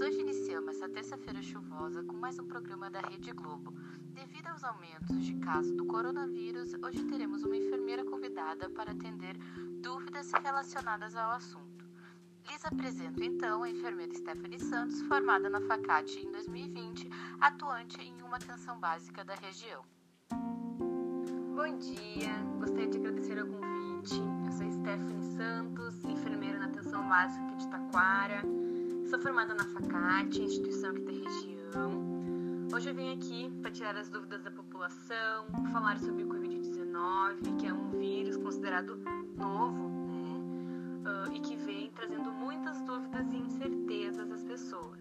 hoje iniciamos essa terça-feira chuvosa com mais um programa da Rede Globo. Devido aos aumentos de casos do coronavírus, hoje teremos uma enfermeira convidada para atender dúvidas relacionadas ao assunto. Lhes apresento então a enfermeira Stephanie Santos, formada na FACAT em 2020, atuante em uma atenção básica da região. Bom dia, gostaria de agradecer o convite. Eu sou Stephanie Santos, enfermeira na atenção básica de Taquara. Sou formada na FACAT, instituição aqui da região. Hoje eu vim aqui para tirar as dúvidas da população, falar sobre o Covid-19, que é um vírus considerado novo, né? Uh, e que vem trazendo muitas dúvidas e incertezas às pessoas.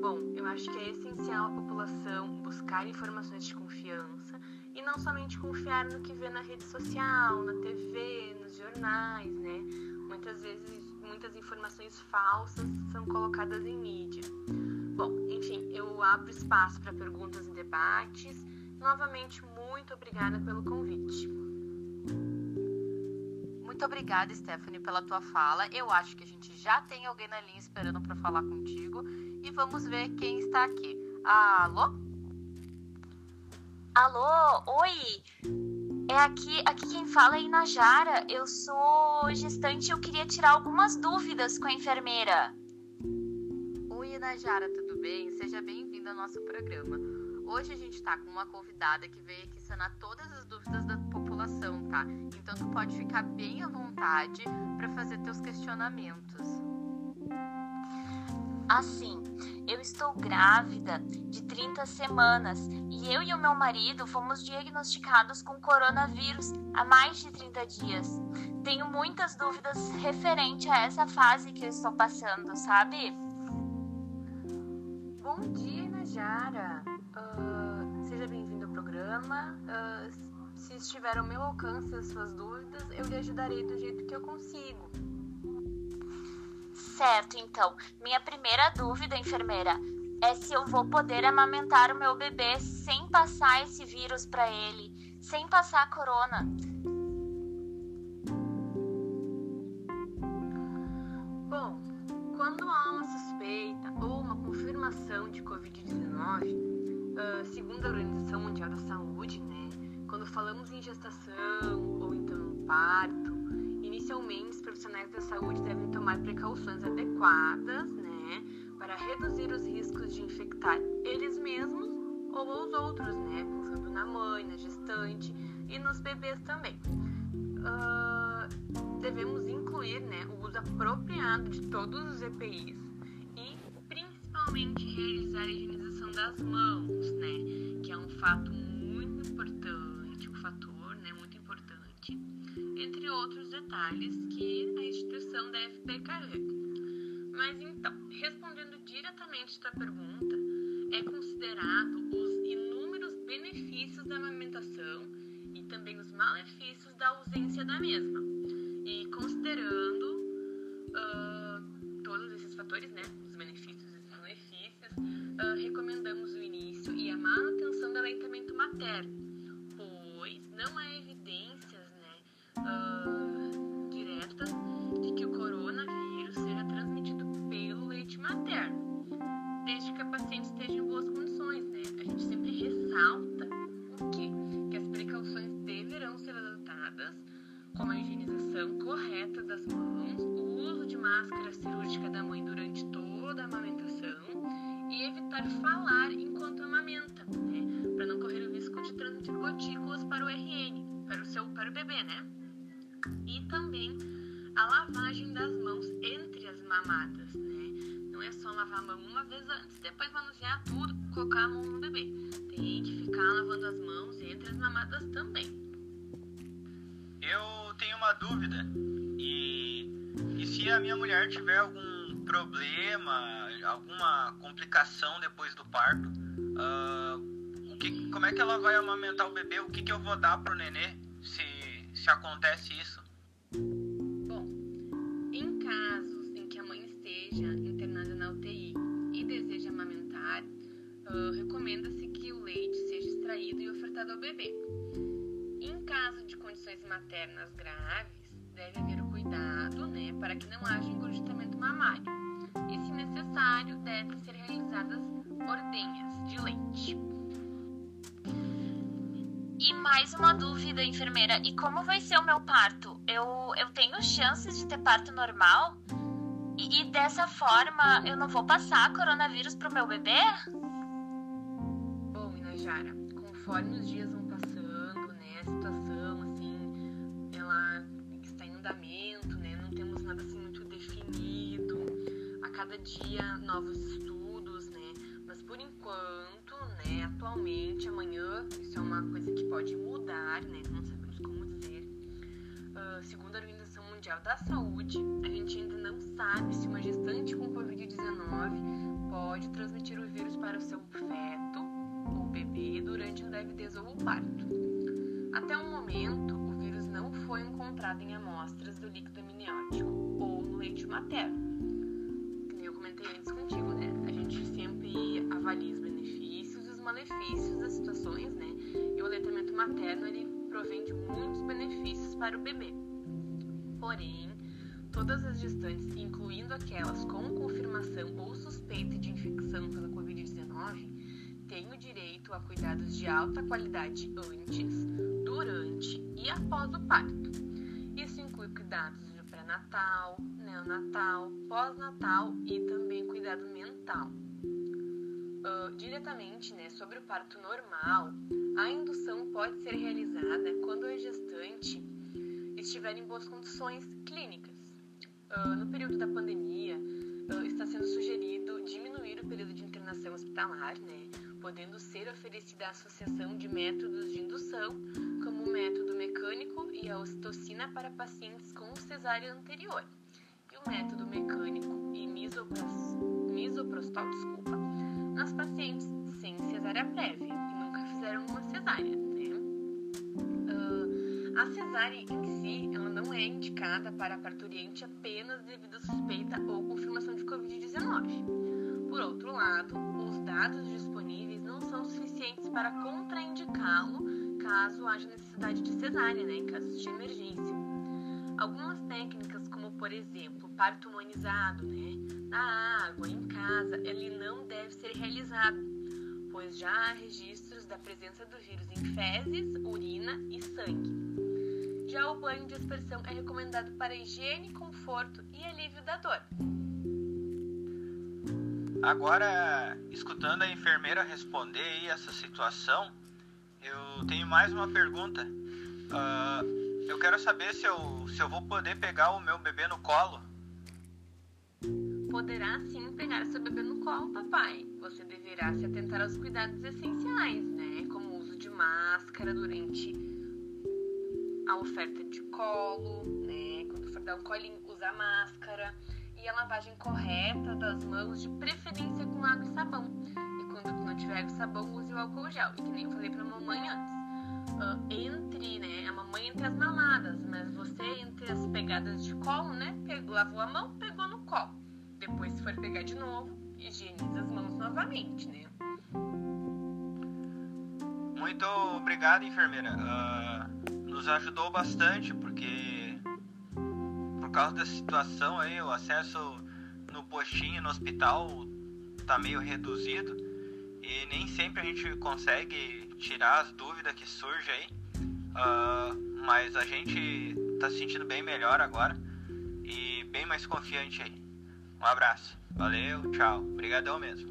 Bom, eu acho que é essencial a população buscar informações de confiança e não somente confiar no que vê na rede social, na TV, nos jornais, né? Muitas vezes muitas informações falsas são colocadas em mídia. Bom, enfim, eu abro espaço para perguntas e debates. Novamente, muito obrigada pelo convite. Muito obrigada, Stephanie, pela tua fala. Eu acho que a gente já tem alguém na linha esperando para falar contigo e vamos ver quem está aqui. Alô? Alô, oi. É aqui, aqui quem fala é Inajara. Eu sou gestante e eu queria tirar algumas dúvidas com a enfermeira. Oi, Inajara, tudo bem? Seja bem-vinda ao nosso programa. Hoje a gente está com uma convidada que veio aqui sanar todas as dúvidas da população, tá? Então tu pode ficar bem à vontade para fazer teus questionamentos. Assim, eu estou grávida de 30 semanas e eu e o meu marido fomos diagnosticados com coronavírus há mais de 30 dias. Tenho muitas dúvidas referente a essa fase que eu estou passando, sabe? Bom dia, Najara. Uh, seja bem-vindo ao programa. Uh, se estiver ao meu alcance as suas dúvidas, eu lhe ajudarei do jeito que eu consigo. Certo, então. Minha primeira dúvida, enfermeira, é se eu vou poder amamentar o meu bebê sem passar esse vírus para ele, sem passar a corona. Bom, quando há uma suspeita ou uma confirmação de Covid-19, uh, segundo a Organização Mundial da Saúde, né, quando falamos em gestação ou então no parto, Inicialmente, os profissionais da saúde devem tomar precauções adequadas, né, para reduzir os riscos de infectar eles mesmos ou os outros, né, pensando na mãe, na gestante e nos bebês também. Uh, devemos incluir, né, o uso apropriado de todos os EPIs e principalmente realizar a higienização das mãos, né, que é um fato muito importante, um fator, entre outros detalhes que a instituição deve precaver. Mas então, respondendo diretamente à pergunta, é considerado os inúmeros benefícios da amamentação e também os malefícios da ausência da mesma. E considerando uh, todos esses fatores, né, os benefícios e os malefícios, uh, recomendamos o início e a manutenção do aleitamento materno, pois não evidências, né, uh, direta de que o coronavírus seja transmitido pelo leite materno, desde que a paciente esteja em boas condições, né? A gente sempre ressalta o quê? Que as precauções deverão ser adotadas, como a higienização correta das mãos, o uso de máscara cirúrgica da mãe durante toda a amamentação e evitar falar enquanto amamenta, né? Para não correr o risco de transmitir gotículas para o RN, para o seu para o bebê, né? E também a lavagem das mãos entre as mamadas, né? Não é só lavar a mão uma vez antes, depois manusear tudo, colocar a mão no bebê. Tem que ficar lavando as mãos entre as mamadas também. Eu tenho uma dúvida. E, e se a minha mulher tiver algum problema, alguma complicação depois do parto, uh, o que, como é que ela vai amamentar o bebê? O que, que eu vou dar pro nenê se se acontece isso? Bom, em casos em que a mãe esteja internada na UTI e deseja amamentar, uh, recomenda-se que o leite seja extraído e ofertado ao bebê. Em caso de condições maternas graves, deve haver o cuidado, né, para que não haja engurgitamento mamário. e, se necessário, devem ser realizadas ordenhas de leite. E mais uma dúvida, enfermeira, e como vai ser o meu parto? Eu, eu tenho chances de ter parto normal? E, e dessa forma eu não vou passar coronavírus pro meu bebê? Bom, Inajara, conforme os dias vão passando, né, a situação, assim, ela está em andamento, né, não temos nada assim muito definido, a cada dia novos estudos, atualmente, amanhã, isso é uma coisa que pode mudar, né, não sabemos como dizer, uh, segundo a Organização Mundial da Saúde, a gente ainda não sabe se uma gestante com Covid-19 pode transmitir o vírus para o seu feto ou bebê durante a gravidez ou o parto. Até o momento, o vírus não foi encontrado em amostras do líquido amniótico ou no leite materno. Como eu comentei antes contigo, né? A gente sempre avalia malefícios das situações, né? E o aleitamento materno, ele provém de muitos benefícios para o bebê. Porém, todas as gestantes, incluindo aquelas com confirmação ou suspeita de infecção pela Covid-19, têm o direito a cuidados de alta qualidade antes, durante e após o parto. Isso inclui cuidados de pré-natal, neonatal, pós-natal e também cuidado mental. Uh, diretamente né, sobre o parto normal, a indução pode ser realizada quando a gestante estiver em boas condições clínicas. Uh, no período da pandemia, uh, está sendo sugerido diminuir o período de internação hospitalar, né, podendo ser oferecida a associação de métodos de indução, como o método mecânico e a ocitocina para pacientes com cesárea anterior, e o método mecânico e misoprostol, desculpa, nas pacientes sem cesárea prévia e nunca fizeram uma cesárea. A cesárea em si, ela não é indicada para a parturiente apenas devido à suspeita ou confirmação de Covid-19. Por outro lado, os dados disponíveis não são suficientes para contraindicá-lo caso haja necessidade de cesárea, né, em casos de emergência. Algumas técnicas, por exemplo, parto humanizado, né, na água, em casa, ele não deve ser realizado, pois já há registros da presença do vírus em fezes, urina e sangue. Já o banho de aspersão é recomendado para higiene, conforto e alívio da dor. Agora, escutando a enfermeira responder aí essa situação, eu tenho mais uma pergunta. Uh, eu quero saber se eu, se eu vou poder pegar o meu bebê no colo. Poderá sim pegar seu bebê no colo, papai. Você deverá se atentar aos cuidados essenciais, né? Como o uso de máscara durante a oferta de colo, né? Quando for dar um colinho, usa máscara e a lavagem correta das mãos, de preferência com água e sabão. E quando não tiver sabão, use o álcool gel. E que nem eu falei pra mamãe antes. Uh, entre, né? A mamãe entre as mamadas, mas você entre as pegadas de colo, né? Pegou, lavou a mão, pegou no colo. Depois, se for pegar de novo, higieniza as mãos novamente, né? Muito obrigado, enfermeira. Uh, nos ajudou bastante porque por causa da situação aí, o acesso no postinho, no hospital tá meio reduzido e nem sempre a gente consegue tirar as dúvidas que surgem aí. Uh, mas a gente tá se sentindo bem melhor agora e bem mais confiante aí. Um abraço. Valeu, tchau. Obrigadão mesmo.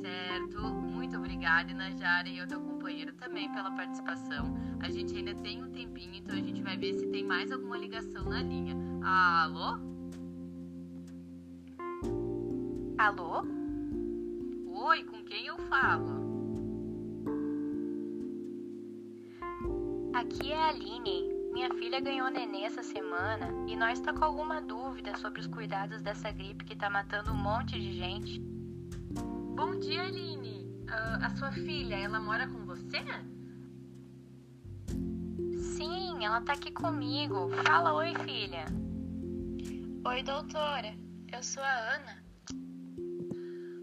Certo. Muito obrigada, Najara e ao teu companheiro também pela participação. A gente ainda tem um tempinho, então a gente vai ver se tem mais alguma ligação na linha. Alô? Alô? Oi, com quem eu falo? Aqui é a Aline. Minha filha ganhou nenê essa semana e nós tá com alguma dúvida sobre os cuidados dessa gripe que tá matando um monte de gente. Bom dia, Aline. Uh, a sua filha, ela mora com você? ela tá aqui comigo. Fala oi, filha. Oi, doutora. Eu sou a Ana.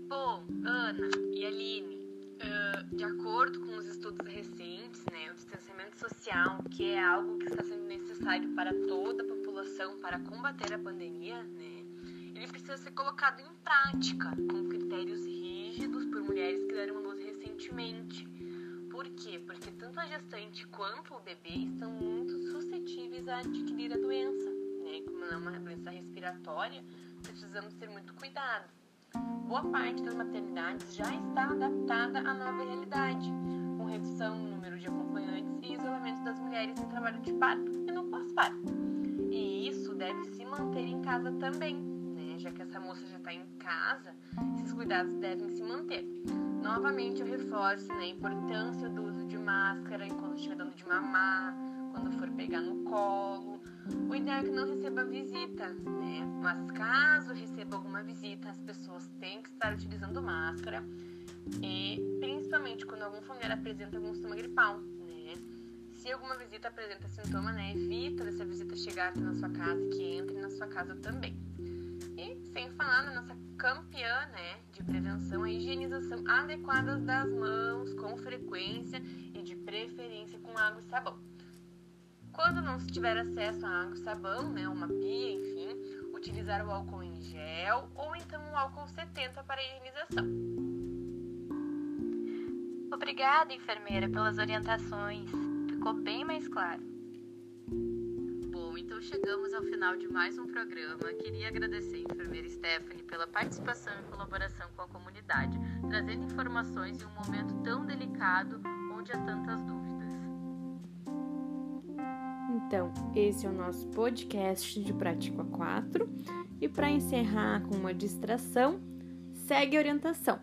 Bom, Ana e Aline, uh, de acordo com os estudos recentes, né, o distanciamento social, que é algo que está sendo necessário para toda a população para combater a pandemia, né, ele precisa ser colocado em prática, com critérios rígidos por mulheres que deram luz recentemente. Por quê? Porque tanto a gestante quanto o bebê estão muito suscetíveis a adquirir a doença, né? Como é uma doença respiratória, precisamos ter muito cuidado. Boa parte das maternidades já está adaptada à nova realidade, com redução no número de acompanhantes e isolamento das mulheres em trabalho de parto e no pós-parto. E isso deve se manter em casa também, né? Já que essa moça já está em casa, esses cuidados devem se manter. Novamente eu reforço né, a importância do uso de máscara enquanto estiver dando de mamar, quando for pegar no colo. O ideal é que não receba visita, né? Mas caso receba alguma visita, as pessoas têm que estar utilizando máscara e principalmente quando algum familiar apresenta algum sintoma gripal, né? Se alguma visita apresenta sintoma, né, evita dessa visita chegar até na sua casa e que entre na sua casa também. E sem falar na nossa campeã, né, de prevenção, a higienização adequada das mãos com frequência e de preferência com água e sabão. Quando não se tiver acesso a água e sabão, né, uma pia, enfim, utilizar o álcool em gel ou então o álcool 70 para a higienização. Obrigada, enfermeira, pelas orientações. Ficou bem mais claro. Bom, então chegamos ao final de mais um programa. Queria agradecer a enfermeira Stephanie pela participação e colaboração com a comunidade, trazendo informações em um momento tão delicado onde há tantas dúvidas. Então, esse é o nosso podcast de Prático A4. E para encerrar com uma distração, segue a orientação.